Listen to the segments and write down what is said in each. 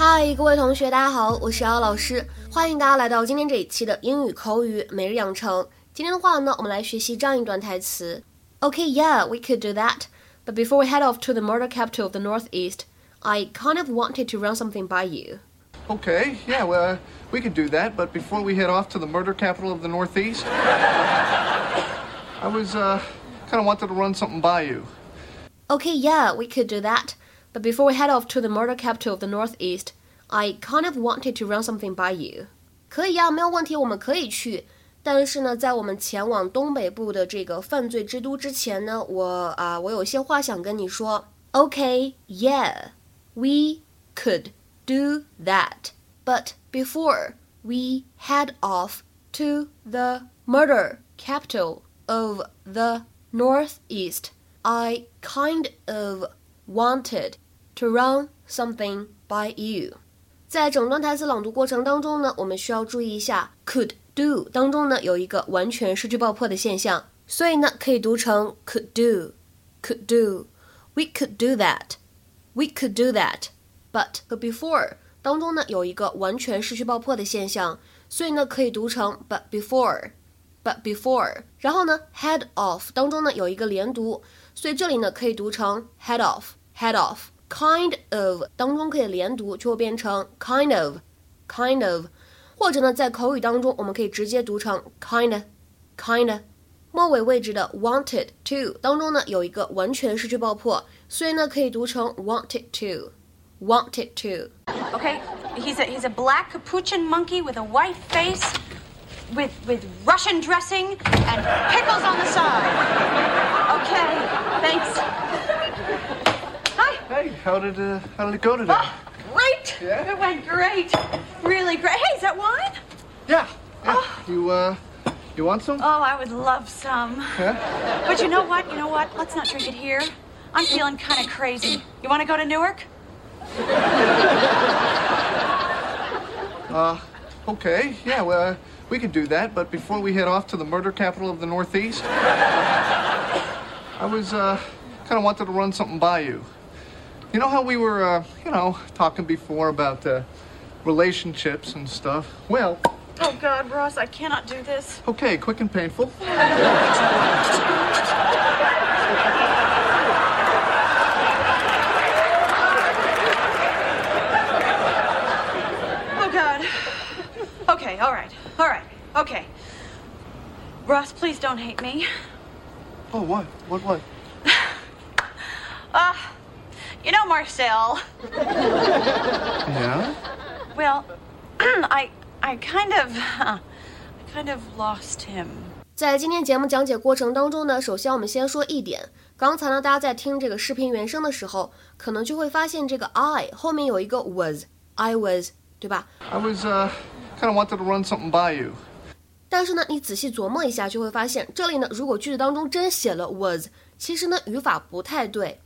嗨，各位同学，大家好，我是姚老师，欢迎大家来到今天这一期的英语口语每日养成。今天的话呢，我们来学习这样一段台词。Okay, yeah, we could do that. But before we head off to the murder capital of the Northeast, I kind of wanted to run something by you. Okay, yeah, well, we could do that. But before we head off to the murder capital of the Northeast, I was uh, kind of wanted to run something by you. Okay, yeah, we could do that. But before we head off to the murder capital of the Northeast, I kind of wanted to run something by you. 可以呀，没有问题，我们可以去。但是呢，在我们前往东北部的这个犯罪之都之前呢，我啊，我有些话想跟你说。Okay, yeah, we could do that. But before we head off to the murder capital of the Northeast, I kind of wanted to run something by you。在整段台词朗读过程当中呢，我们需要注意一下 could do 当中呢有一个完全失去爆破的现象，所以呢可以读成 could do，could do。We could do that. We could do that. But 和 before 当中呢有一个完全失去爆破的现象，所以呢可以读成 but before。But before，然后呢，head off 当中呢有一个连读，所以这里呢可以读成 head off，head off。kind of 当中可以连读，就会变成 kind of，kind of，或者呢，在口语当中，我们可以直接读成 kinda，kinda。末尾位置的 wanted to 当中呢，有一个完全失去爆破，所以呢，可以读成 wanted to，wanted to。Okay, he's a he's a black capuchin monkey with a white face, with with Russian dressing and pickles on the side. Okay, thanks. Hey, how did uh, how did it go today? Oh, great. Yeah? It went great. Really great. Hey, is that wine? Yeah. yeah. Oh. You uh, you want some? Oh, I would love some. Yeah. But you know what? You know what? Let's not drink it here. I'm feeling kind of crazy. You want to go to Newark? Uh, okay. Yeah. Well, uh, we could do that. But before we head off to the murder capital of the Northeast, I was uh, kind of wanted to run something by you. You know how we were, uh, you know, talking before about uh, relationships and stuff? Well, Oh God, Ross, I cannot do this. okay, quick and painful. Oh God. Okay, all right, all right, okay. Ross, please don't hate me. Oh, what? What? What? Uh, you know Marcel. Yeah. Well, I I kind of uh, I kind of lost him. 在今天节目讲解过程当中呢，首先我们先说一点，刚才呢大家在听这个视频原声的时候，可能就会发现这个 I 后面有一个 was，I was，对吧？I was uh, kind of wanted to run something by you. 但是呢，你仔细琢磨一下，就会发现这里呢，如果句子当中真写了 was，其实呢语法不太对。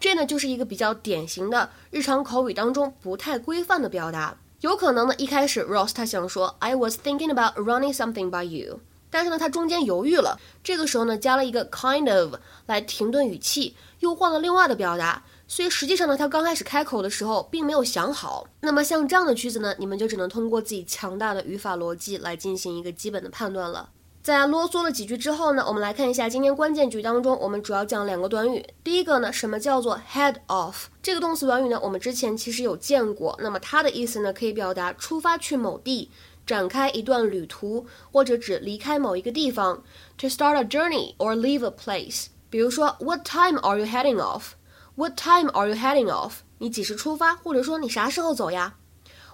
这呢就是一个比较典型的日常口语当中不太规范的表达。有可能呢一开始 Ross 他想说 I was thinking about running something by you，但是呢他中间犹豫了，这个时候呢加了一个 kind of 来停顿语气，又换了另外的表达。所以实际上呢，他刚开始开口的时候并没有想好。那么像这样的句子呢，你们就只能通过自己强大的语法逻辑来进行一个基本的判断了。在啰嗦了几句之后呢，我们来看一下今天关键句当中，我们主要讲两个短语。第一个呢，什么叫做 head off？这个动词短语呢，我们之前其实有见过。那么它的意思呢，可以表达出发去某地，展开一段旅途，或者指离开某一个地方。To start a journey or leave a place。比如说，What time are you heading off？What time are you heading off？你几时出发？或者说你啥时候走呀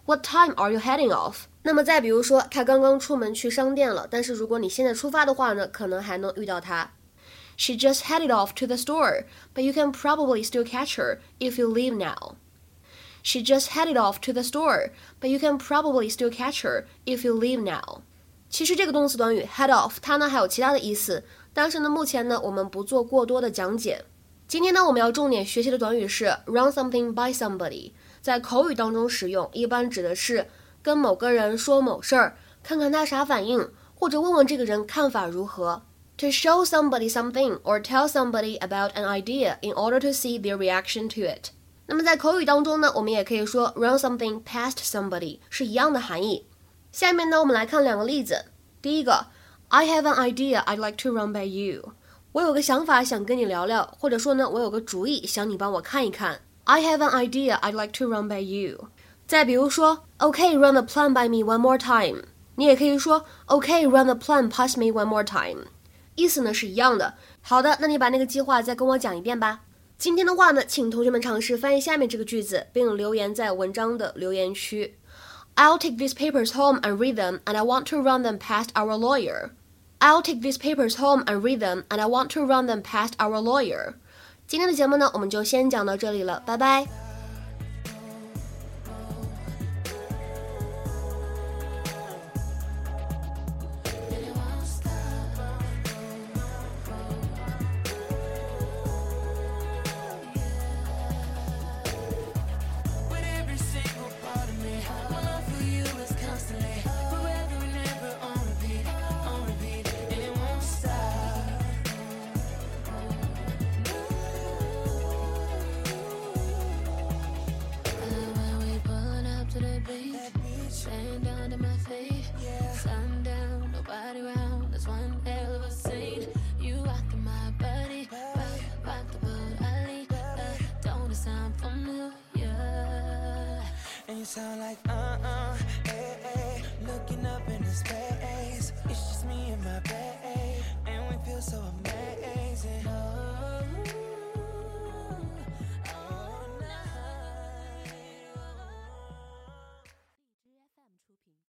？What time are you heading off？那么再比如说，他刚刚出门去商店了，但是如果你现在出发的话呢，可能还能遇到他。She just headed off to the store, but you can probably still catch her if you leave now. She just headed off to the store, but you can probably still catch her if you leave now. 其实这个动词短语 head off 它呢还有其他的意思，但是呢目前呢我们不做过多的讲解。今天呢我们要重点学习的短语是 run something by somebody，在口语当中使用，一般指的是跟某个人说某事儿，看看他啥反应，或者问问这个人看法如何。To show somebody something or tell somebody about an idea in order to see their reaction to it。 那么在口语当中呢，我们也可以说 run something past somebody 是一样的含义。下面呢，我们来看两个例子。第一个，I have an idea I'd like to run by you。我有个想法想跟你聊聊，或者说呢，我有个主意想你帮我看一看。I have an idea I'd like to run by you。再比如说 ，OK，run the plan by me one more time。你也可以说，OK，run the plan past me one more time。意思呢是一样的。好的，那你把那个计划再跟我讲一遍吧。今天的话呢，请同学们尝试翻译下面这个句子，并留言在文章的留言区。I'll take these papers home and read them, and I want to run them past our lawyer. I'll take these papers home and read them, and I want to run them past our lawyer. 今天的节目呢，我们就先讲到这里了，拜拜。 Sound like uh-uh, hey, hey. Looking up in the space